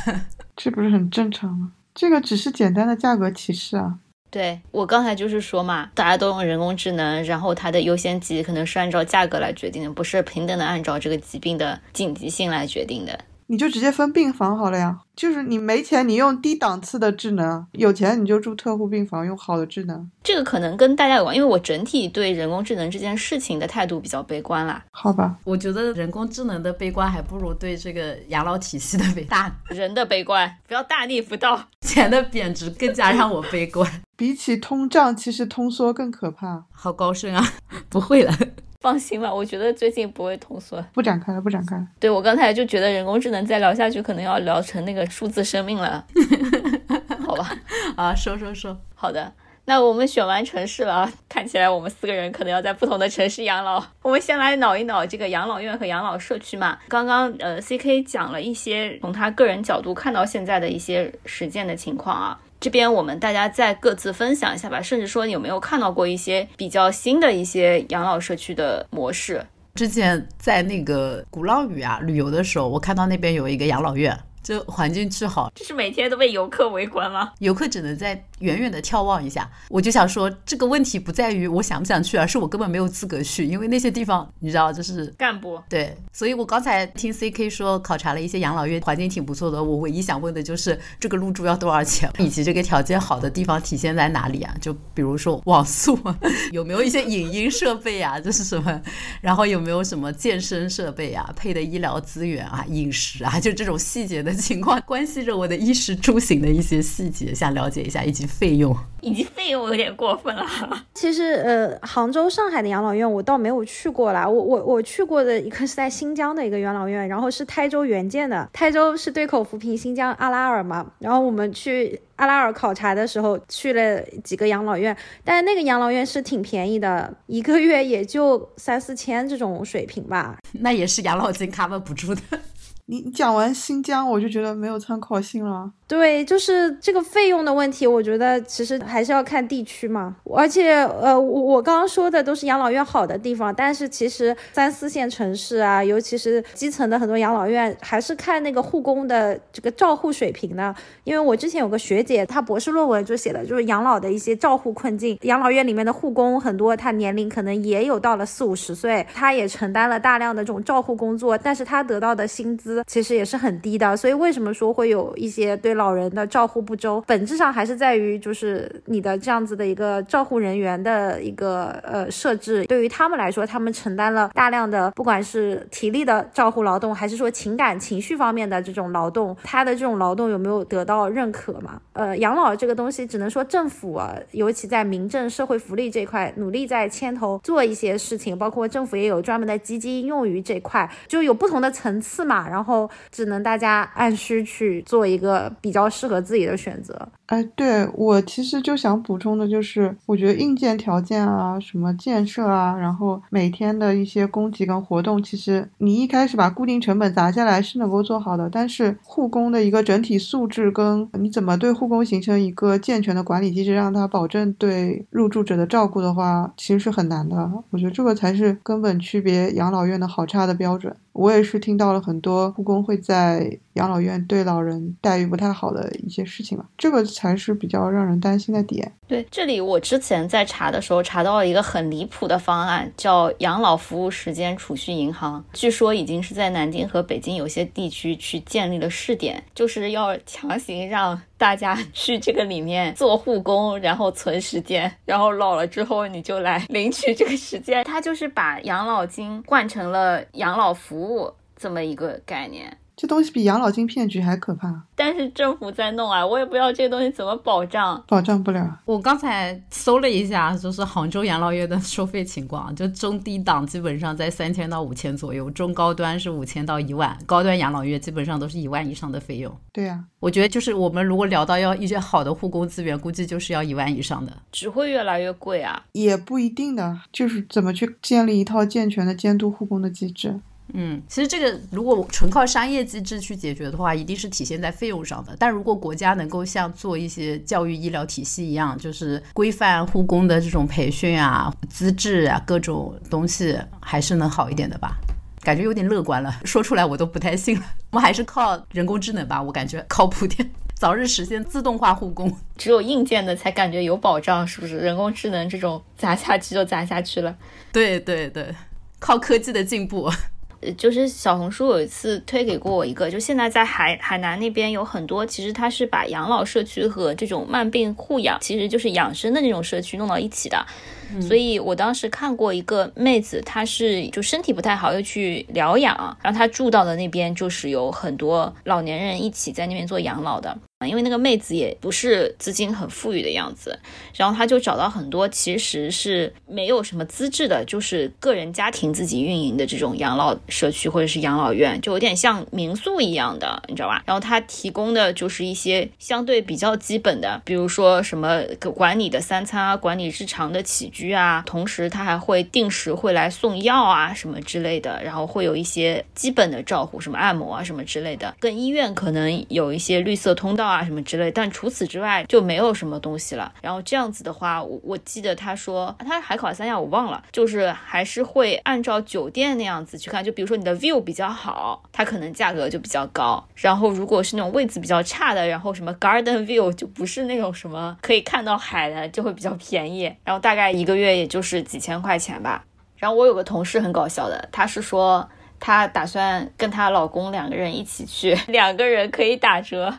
这不是很正常吗？这个只是简单的价格歧视啊！对我刚才就是说嘛，大家都用人工智能，然后它的优先级可能是按照价格来决定的，不是平等的按照这个疾病的紧急性来决定的。你就直接分病房好了呀。就是你没钱，你用低档次的智能；有钱你就住特护病房，用好的智能。这个可能跟大家有关，因为我整体对人工智能这件事情的态度比较悲观啦。好吧，我觉得人工智能的悲观还不如对这个养老体系的悲大 人的悲观，不要大逆不道。钱的贬值更加让我悲观。比起通胀，其实通缩更可怕。好高深啊！不会了。放心吧，我觉得最近不会通缩。不展开了，不展开了。对我刚才就觉得人工智能再聊下去，可能要聊成那个数字生命了。好吧，啊，说说说。好的，那我们选完城市了啊，看起来我们四个人可能要在不同的城市养老。我们先来脑一脑这个养老院和养老社区嘛。刚刚呃，C K 讲了一些从他个人角度看到现在的一些实践的情况啊。这边我们大家再各自分享一下吧，甚至说有没有看到过一些比较新的一些养老社区的模式？之前在那个鼓浪屿啊旅游的时候，我看到那边有一个养老院。就环境巨好，这是每天都被游客围观吗？游客只能在远远的眺望一下。我就想说，这个问题不在于我想不想去，而是我根本没有资格去，因为那些地方你知道，就是干部。对，所以我刚才听 C K 说考察了一些养老院，环境挺不错的。我唯一想问的就是这个入住要多少钱，以及这个条件好的地方体现在哪里啊？就比如说网速，有没有一些影音设备啊？这是什么？然后有没有什么健身设备啊？配的医疗资源啊？饮食啊？就这种细节的。情况关系着我的衣食住行的一些细节，想了解一下，以及费用，以及费用有点过分了。其实，呃，杭州、上海的养老院我倒没有去过啦。我我我去过的一个 是在新疆的一个养老院，然后是台州援建的。台州是对口扶贫新疆阿拉尔嘛，然后我们去阿拉尔考察的时候去了几个养老院，但是那个养老院是挺便宜的，一个月也就三四千这种水平吧。那也是养老金 cover 不住的。你讲完新疆，我就觉得没有参考性了。对，就是这个费用的问题，我觉得其实还是要看地区嘛。而且，呃，我我刚刚说的都是养老院好的地方，但是其实三四线城市啊，尤其是基层的很多养老院，还是看那个护工的这个照护水平的。因为我之前有个学姐，她博士论文就写的就是养老的一些照护困境。养老院里面的护工很多，他年龄可能也有到了四五十岁，他也承担了大量的这种照护工作，但是他得到的薪资其实也是很低的。所以为什么说会有一些对？老人的照护不周，本质上还是在于就是你的这样子的一个照护人员的一个呃设置，对于他们来说，他们承担了大量的不管是体力的照护劳动，还是说情感情绪方面的这种劳动，他的这种劳动有没有得到认可嘛？呃，养老这个东西，只能说政府啊，尤其在民政社会福利这块，努力在牵头做一些事情，包括政府也有专门的基金用于这块，就有不同的层次嘛，然后只能大家按需去做一个。比较适合自己的选择。哎，对我其实就想补充的就是，我觉得硬件条件啊，什么建设啊，然后每天的一些供给跟活动，其实你一开始把固定成本砸下来是能够做好的。但是护工的一个整体素质跟你怎么对护工形成一个健全的管理机制，让他保证对入住者的照顾的话，其实是很难的。我觉得这个才是根本区别养老院的好差的标准。我也是听到了很多护工会在养老院对老人待遇不太好的一些事情嘛，这个才是比较让人担心的点。对，这里我之前在查的时候查到了一个很离谱的方案，叫养老服务时间储蓄银行，据说已经是在南京和北京有些地区去建立了试点，就是要强行让大家去这个里面做护工，然后存时间，然后老了之后你就来领取这个时间。他就是把养老金换成了养老服务。这么一个概念，这东西比养老金骗局还可怕。但是政府在弄啊，我也不知道这东西怎么保障，保障不了。我刚才搜了一下，就是杭州养老院的 收费情况，就中低档基本上在三千到五千左右，中高端是五千到一万，高端养老院基本上都是一万以上的费用。对呀，我觉得就是我们如果聊到要一些好的护工资源，估计就是要一万以上的，只会越来越贵啊。也不一定的，就是怎么去建立一套健全的监督护工的机制。嗯，其实这个如果纯靠商业机制去解决的话，一定是体现在费用上的。但如果国家能够像做一些教育医疗体系一样，就是规范护工的这种培训啊、资质啊各种东西，还是能好一点的吧？感觉有点乐观了，说出来我都不太信了。我们还是靠人工智能吧，我感觉靠谱点，早日实现自动化护工。只有硬件的才感觉有保障，是不是？人工智能这种砸下去就砸下去了。对对对，靠科技的进步。呃就是小红书有一次推给过我一个，就现在在海海南那边有很多，其实它是把养老社区和这种慢病护养，其实就是养生的那种社区弄到一起的。所以我当时看过一个妹子，她是就身体不太好，又去疗养，然后她住到的那边就是有很多老年人一起在那边做养老的。因为那个妹子也不是资金很富裕的样子，然后她就找到很多其实是没有什么资质的，就是个人家庭自己运营的这种养老社区或者是养老院，就有点像民宿一样的，你知道吧？然后她提供的就是一些相对比较基本的，比如说什么管理的三餐啊，管理日常的起居啊，同时她还会定时会来送药啊什么之类的，然后会有一些基本的照护，什么按摩啊什么之类的，跟医院可能有一些绿色通道。啊什么之类，但除此之外就没有什么东西了。然后这样子的话，我我记得他说他海考三亚，我忘了，就是还是会按照酒店那样子去看。就比如说你的 view 比较好，它可能价格就比较高。然后如果是那种位置比较差的，然后什么 garden view 就不是那种什么可以看到海的，就会比较便宜。然后大概一个月也就是几千块钱吧。然后我有个同事很搞笑的，他是说她打算跟她老公两个人一起去，两个人可以打折。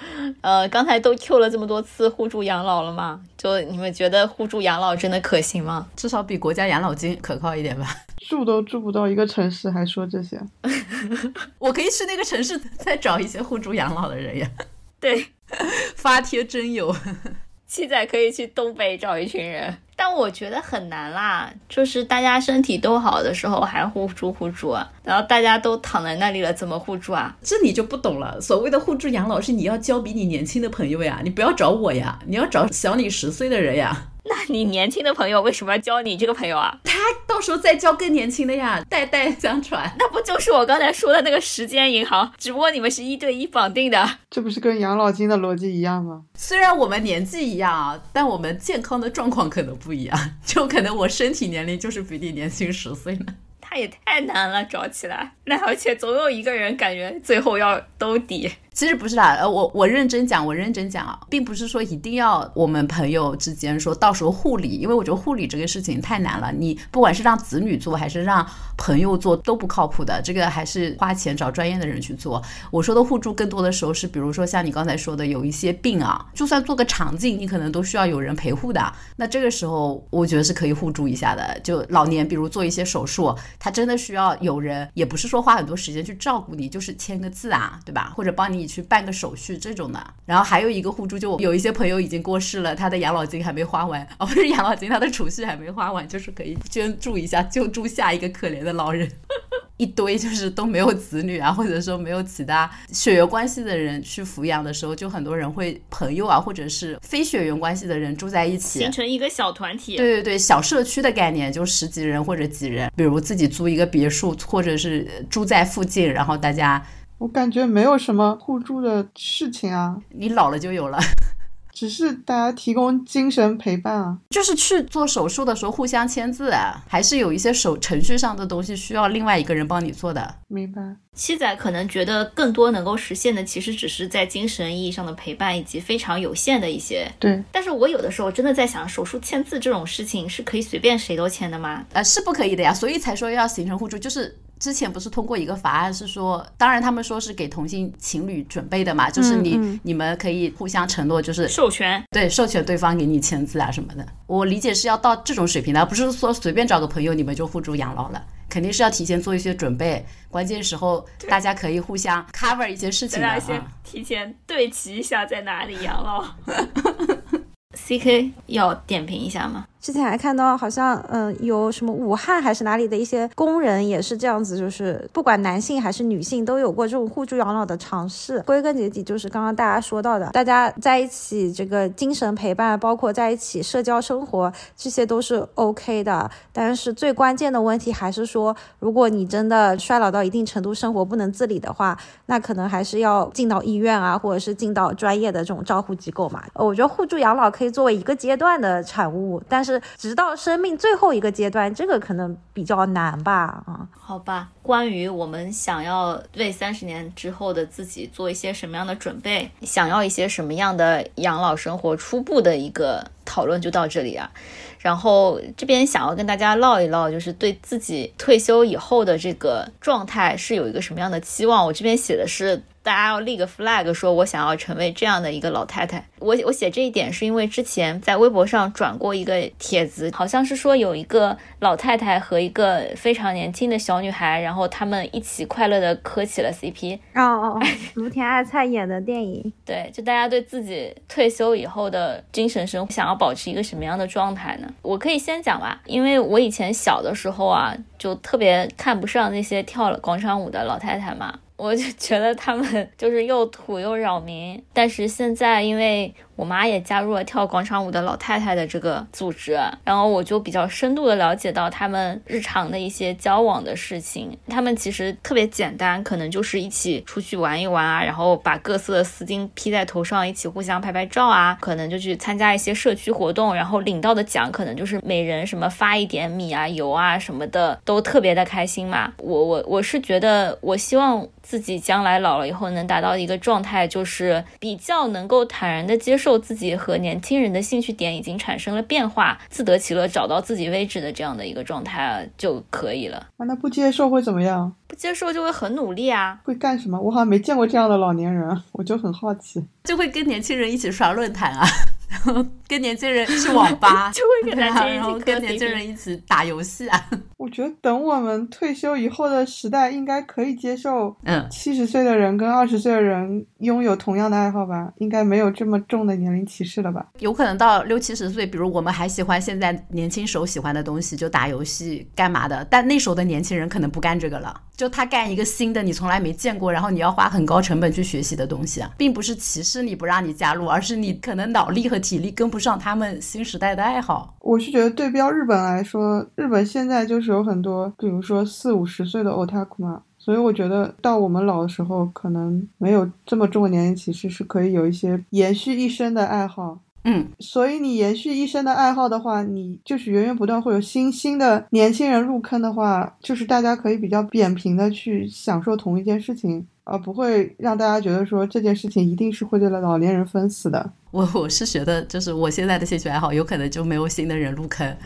呃，刚才都 Q 了这么多次互助养老了嘛？就你们觉得互助养老真的可行吗？至少比国家养老金可靠一点吧。住都住不到一个城市，还说这些？我可以去那个城市再找一些互助养老的人呀。对，发帖征友。七仔可以去东北找一群人，但我觉得很难啦。就是大家身体都好的时候还互助互助啊，然后大家都躺在那里了，怎么互助啊？这你就不懂了。所谓的互助养老是你要交比你年轻的朋友呀，你不要找我呀，你要找小你十岁的人呀。那你年轻的朋友为什么要交你这个朋友啊？他到时候再交更年轻的呀，代代相传。那不就是我刚才说的那个时间银行？只不过你们是一对一绑定的，这不是跟养老金的逻辑一样吗？虽然我们年纪一样啊，但我们健康的状况可能不一样，就可能我身体年龄就是比你年轻十岁呢。他也太难了，找起来。那而且总有一个人感觉最后要兜底。其实不是啦，呃，我我认真讲，我认真讲啊，并不是说一定要我们朋友之间说到时候护理，因为我觉得护理这个事情太难了。你不管是让子女做还是让朋友做都不靠谱的，这个还是花钱找专业的人去做。我说的互助更多的时候是，比如说像你刚才说的，有一些病啊，就算做个肠镜，你可能都需要有人陪护的。那这个时候我觉得是可以互助一下的。就老年，比如做一些手术，他真的需要有人，也不是说花很多时间去照顾你，就是签个字啊，对吧？或者帮你。去办个手续这种的，然后还有一个互助，就有一些朋友已经过世了，他的养老金还没花完，哦，不是养老金，他的储蓄还没花完，就是可以捐助一下，救助下一个可怜的老人。一堆就是都没有子女啊，或者说没有其他血缘关系的人去抚养的时候，就很多人会朋友啊，或者是非血缘关系的人住在一起，形成一个小团体。对对对，小社区的概念就十几人或者几人，比如自己租一个别墅，或者是住在附近，然后大家。我感觉没有什么互助的事情啊，你老了就有了，只是大家提供精神陪伴啊，就是去做手术的时候互相签字啊，还是有一些手程序上的东西需要另外一个人帮你做的。明白。七仔可能觉得更多能够实现的，其实只是在精神意义上的陪伴，以及非常有限的一些。对。但是我有的时候真的在想，手术签字这种事情是可以随便谁都签的吗？呃，是不可以的呀，所以才说要形成互助，就是。之前不是通过一个法案，是说，当然他们说是给同性情侣准备的嘛，就是你你们可以互相承诺，就是授权，对，授权对方给你签字啊什么的。我理解是要到这种水平的，不是说随便找个朋友你们就互助养老了，肯定是要提前做一些准备，关键时候大家可以互相 cover 一些事情的先提前对齐一下在哪里养老。C K 要点评一下吗？之前还看到好像，嗯，有什么武汉还是哪里的一些工人也是这样子，就是不管男性还是女性都有过这种互助养老的尝试。归根结底就是刚刚大家说到的，大家在一起这个精神陪伴，包括在一起社交生活，这些都是 OK 的。但是最关键的问题还是说，如果你真的衰老到一定程度，生活不能自理的话，那可能还是要进到医院啊，或者是进到专业的这种照护机构嘛。呃我觉得互助养老可以作为一个阶段的产物，但是。直到生命最后一个阶段，这个可能比较难吧？啊，好吧。关于我们想要为三十年之后的自己做一些什么样的准备，想要一些什么样的养老生活，初步的一个讨论就到这里啊。然后这边想要跟大家唠一唠，就是对自己退休以后的这个状态是有一个什么样的期望。我这边写的是。大家要立个 flag，说我想要成为这样的一个老太太。我我写这一点是因为之前在微博上转过一个帖子，好像是说有一个老太太和一个非常年轻的小女孩，然后他们一起快乐的磕起了 CP。哦哦，芦田爱菜演的电影。对，就大家对自己退休以后的精神生活想要保持一个什么样的状态呢？我可以先讲吧，因为我以前小的时候啊，就特别看不上那些跳了广场舞的老太太嘛。我就觉得他们就是又土又扰民，但是现在因为。我妈也加入了跳广场舞的老太太的这个组织，然后我就比较深度的了解到他们日常的一些交往的事情。他们其实特别简单，可能就是一起出去玩一玩啊，然后把各色的丝巾披在头上，一起互相拍拍照啊，可能就去参加一些社区活动，然后领到的奖可能就是每人什么发一点米啊、油啊什么的，都特别的开心嘛。我我我是觉得，我希望自己将来老了以后能达到一个状态，就是比较能够坦然的接受。受自己和年轻人的兴趣点已经产生了变化，自得其乐，找到自己位置的这样的一个状态就可以了。啊，那不接受会怎么样？不接受就会很努力啊。会干什么？我好像没见过这样的老年人，我就很好奇。就会跟年轻人一起刷论坛 啊。然后跟年轻人去网吧，就会跟年轻人然后跟年轻人一起打游戏啊。我觉得等我们退休以后的时代，应该可以接受，嗯，七十岁的人跟二十岁的人拥有同样的爱好吧？应该没有这么重的年龄歧视了吧？有可能到六七十岁，比如我们还喜欢现在年轻时候喜欢的东西，就打游戏干嘛的？但那时候的年轻人可能不干这个了，就他干一个新的你从来没见过，然后你要花很高成本去学习的东西，啊并不是歧视你不让你加入，而是你可能脑力和体力跟不上。他们新时代的爱好，我是觉得对标日本来说，日本现在就是有很多，比如说四五十岁的 otaku 嘛，所以我觉得到我们老的时候，可能没有这么重的年龄歧视，是可以有一些延续一生的爱好。嗯，所以你延续一生的爱好的话，你就是源源不断会有新新的年轻人入坑的话，就是大家可以比较扁平的去享受同一件事情。而不会让大家觉得说这件事情一定是会对了老年人分死的。我我是觉得，就是我现在的兴趣爱好，有可能就没有新的人入坑。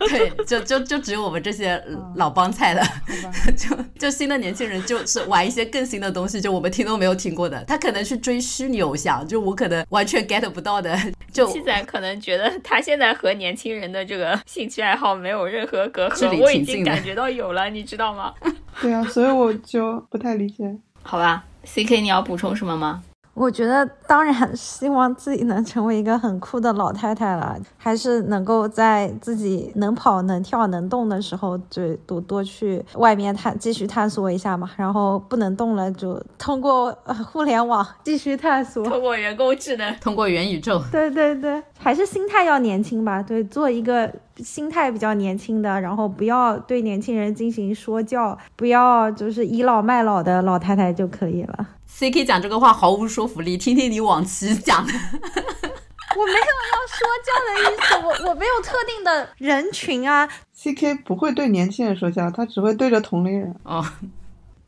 对，就就就只有我们这些老帮菜了。就就新的年轻人就是玩一些更新的东西，就我们听都没有听过的。他可能去追虚拟偶像，就我可能完全 get 不到的。就七仔可能觉得他现在和年轻人的这个兴趣爱好没有任何隔阂，我已经感觉到有了，你知道吗？对啊，所以我就不太理解。好吧，C K，你要补充什么吗？我觉得当然希望自己能成为一个很酷的老太太了，还是能够在自己能跑、能跳、能动的时候，就多多去外面探，继续探索一下嘛。然后不能动了，就通过互联网继续探索，通过人工智能，通过元宇宙。对对对，还是心态要年轻吧。对，做一个心态比较年轻的，然后不要对年轻人进行说教，不要就是倚老卖老的老太太就可以了。C K 讲这个话毫无说服力，听听你往期讲的。我没有要说教的意思，我我没有特定的人群啊。C K 不会对年轻人说教，他只会对着同龄人。哦。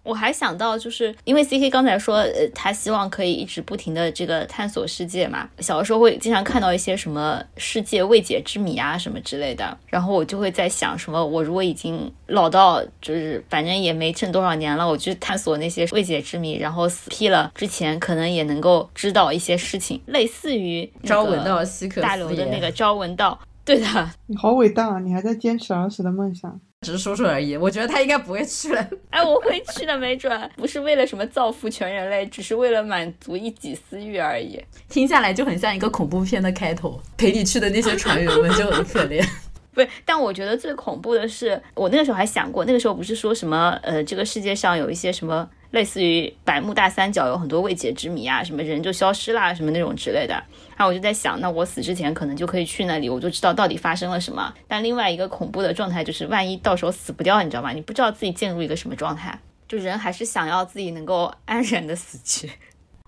我还想到，就是因为 C K 刚才说，呃，他希望可以一直不停的这个探索世界嘛。小的时候会经常看到一些什么世界未解之谜啊什么之类的，然后我就会在想，什么我如果已经老到就是反正也没剩多少年了，我去探索那些未解之谜，然后死批了之前，可能也能够知道一些事情，类似于朝闻道夕可大刘的那个朝闻道。对的，你好伟大，啊你还在坚持儿时的梦想。只是说说而已，我觉得他应该不会去了。哎，我会去的，没准不是为了什么造福全人类，只是为了满足一己私欲而已。听下来就很像一个恐怖片的开头，陪你去的那些船员们就很可怜。不是，但我觉得最恐怖的是，我那个时候还想过，那个时候不是说什么，呃，这个世界上有一些什么。类似于百慕大三角有很多未解之谜啊，什么人就消失啦，什么那种之类的。然后我就在想，那我死之前可能就可以去那里，我就知道到底发生了什么。但另外一个恐怖的状态就是，万一到时候死不掉，你知道吗？你不知道自己进入一个什么状态。就人还是想要自己能够安然的死去。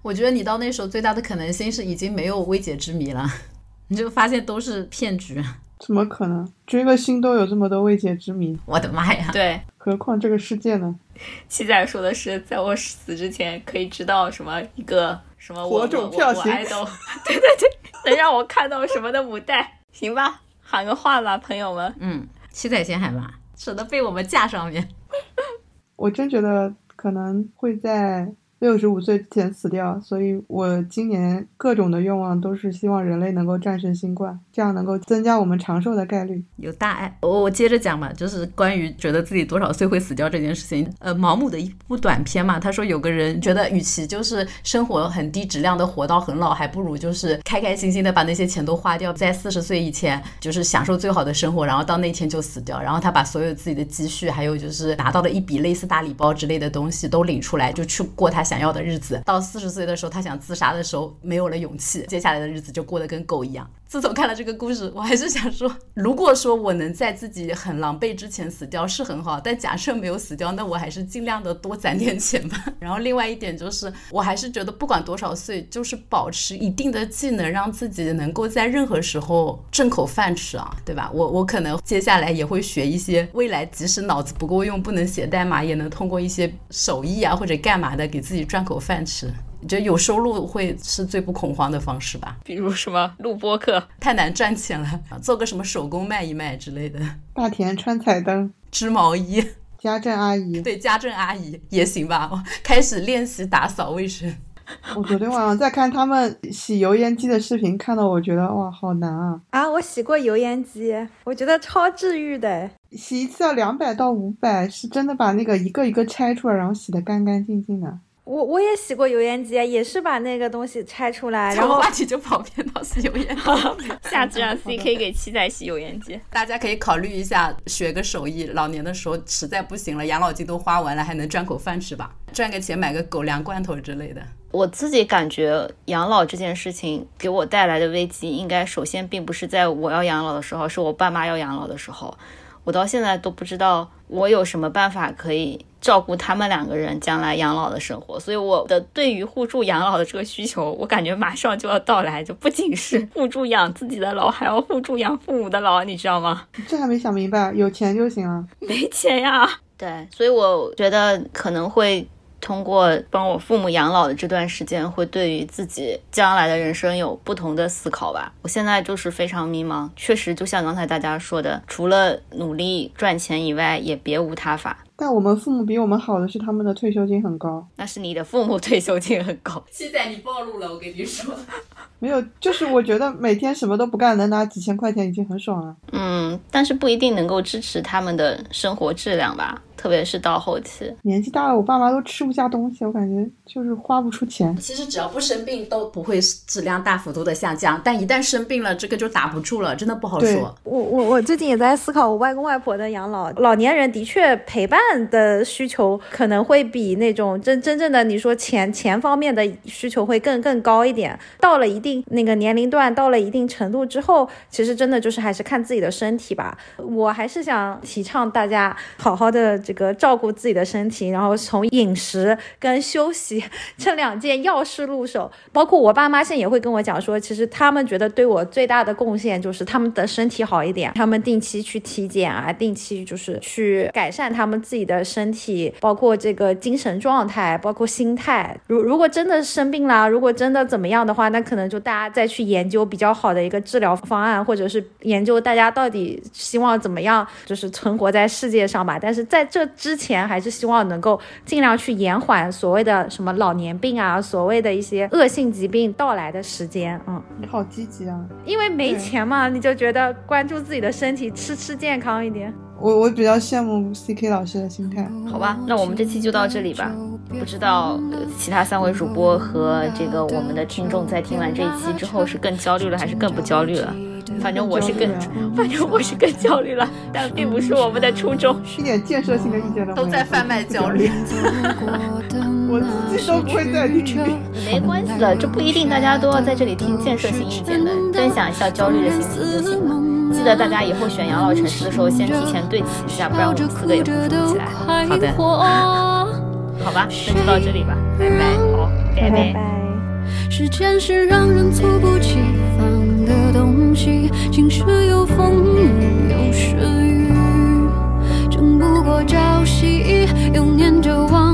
我觉得你到那时候最大的可能性是已经没有未解之谜了，你就发现都是骗局。怎么可能？追个星都有这么多未解之谜，我的妈呀！对，何况这个世界呢？七仔说的是，在我死之前可以知道什么一个什么我种票型，对对对。能让我看到什么的母带？行吧，喊个话吧，朋友们。嗯，七仔先喊吧，省得被我们架上面。我真觉得可能会在六十五岁之前死掉，所以我今年各种的愿望都是希望人类能够战胜新冠，这样能够增加我们长寿的概率。有大爱，我我接着讲嘛，就是关于觉得自己多少岁会死掉这件事情。呃，毛姆的一部短片嘛，他说有个人觉得，与其就是生活很低质量的活到很老，还不如就是开开心心的把那些钱都花掉，在四十岁以前就是享受最好的生活，然后到那天就死掉。然后他把所有自己的积蓄，还有就是拿到的一笔类似大礼包之类的东西都领出来，就去过他想要的日子。到四十岁的时候，他想自杀的时候没有了勇气，接下来的日子就过得跟狗一样。自从看了这个故事，我还是想说，如果说我能在自己很狼狈之前死掉是很好，但假设没有死掉，那我还是尽量的多攒点钱吧。然后另外一点就是，我还是觉得不管多少岁，就是保持一定的技能，让自己能够在任何时候挣口饭吃啊，对吧？我我可能接下来也会学一些，未来即使脑子不够用，不能写代码，也能通过一些手艺啊或者干嘛的，给自己赚口饭吃。觉得有收入会是最不恐慌的方式吧？比如什么录播课，太难赚钱了，做个什么手工卖一卖之类的。大田穿彩灯，织毛衣，家政阿姨，对家政阿姨也行吧。开始练习打扫卫生。我昨天晚上在看他们洗油烟机的视频，看到我觉得哇，好难啊！啊，我洗过油烟机，我觉得超治愈的。洗一次要两百到五百，是真的把那个一个一个拆出来，然后洗得干干净净的。我我也洗过油烟机，也是把那个东西拆出来，然后话题就跑偏到洗油烟机。下次让 CK 给七仔洗油烟机。大家可以考虑一下，学个手艺，老年的时候实在不行了，养老金都花完了，还能赚口饭吃吧？赚个钱买个狗粮罐头之类的。我自己感觉养老这件事情给我带来的危机，应该首先并不是在我要养老的时候，是我爸妈要养老的时候。我到现在都不知道我有什么办法可以照顾他们两个人将来养老的生活，所以我的对于互助养老的这个需求，我感觉马上就要到来，就不仅是互助养自己的老，还要互助养父母的老，你知道吗？这还没想明白，有钱就行了，没钱呀。对，所以我觉得可能会。通过帮我父母养老的这段时间，会对于自己将来的人生有不同的思考吧。我现在就是非常迷茫，确实就像刚才大家说的，除了努力赚钱以外，也别无他法。但我们父母比我们好的是他们的退休金很高，那是你的父母退休金很高。七仔，你暴露了，我跟你说，没有，就是我觉得每天什么都不干，能拿几千块钱已经很爽了。嗯，但是不一定能够支持他们的生活质量吧。特别是到后期，年纪大了，我爸妈都吃不下东西，我感觉就是花不出钱。其实只要不生病，都不会质量大幅度的下降。但一旦生病了，这个就打不住了，真的不好说。我我我最近也在思考我外公外婆的养老。老年人的确陪伴的需求可能会比那种真真正的你说钱钱方面的需求会更更高一点。到了一定那个年龄段，到了一定程度之后，其实真的就是还是看自己的身体吧。我还是想提倡大家好好的这。个照顾自己的身体，然后从饮食跟休息 这两件要事入手。包括我爸妈现在也会跟我讲说，其实他们觉得对我最大的贡献就是他们的身体好一点，他们定期去体检啊，定期就是去改善他们自己的身体，包括这个精神状态，包括心态。如如果真的生病了，如果真的怎么样的话，那可能就大家再去研究比较好的一个治疗方案，或者是研究大家到底希望怎么样，就是存活在世界上吧。但是在这之前还是希望能够尽量去延缓所谓的什么老年病啊，所谓的一些恶性疾病到来的时间。嗯，你好积极啊！因为没钱嘛，你就觉得关注自己的身体，吃吃健康一点。我我比较羡慕 C K 老师的心态。好吧，那我们这期就到这里吧。不知道其他三位主播和这个我们的听众在听完这一期之后是更焦虑了还是更不焦虑了？反正我是更，反正我是更焦虑了，但并不是我们的初衷。一点建设性的意见都在贩卖焦虑。我自己都不会再听。没关系的，这不一定大家都要在这里听建设性意见的，分享一下焦虑的心情就行了。记得大家以后选养老城市的时候，先提前对齐一下，不然我们四个也不起来。好的，好吧，那就到这里吧，拜拜，好，拜拜。时间是让人猝不及防的东西，晴时有风，雨有时雨，争不过朝夕，又念着往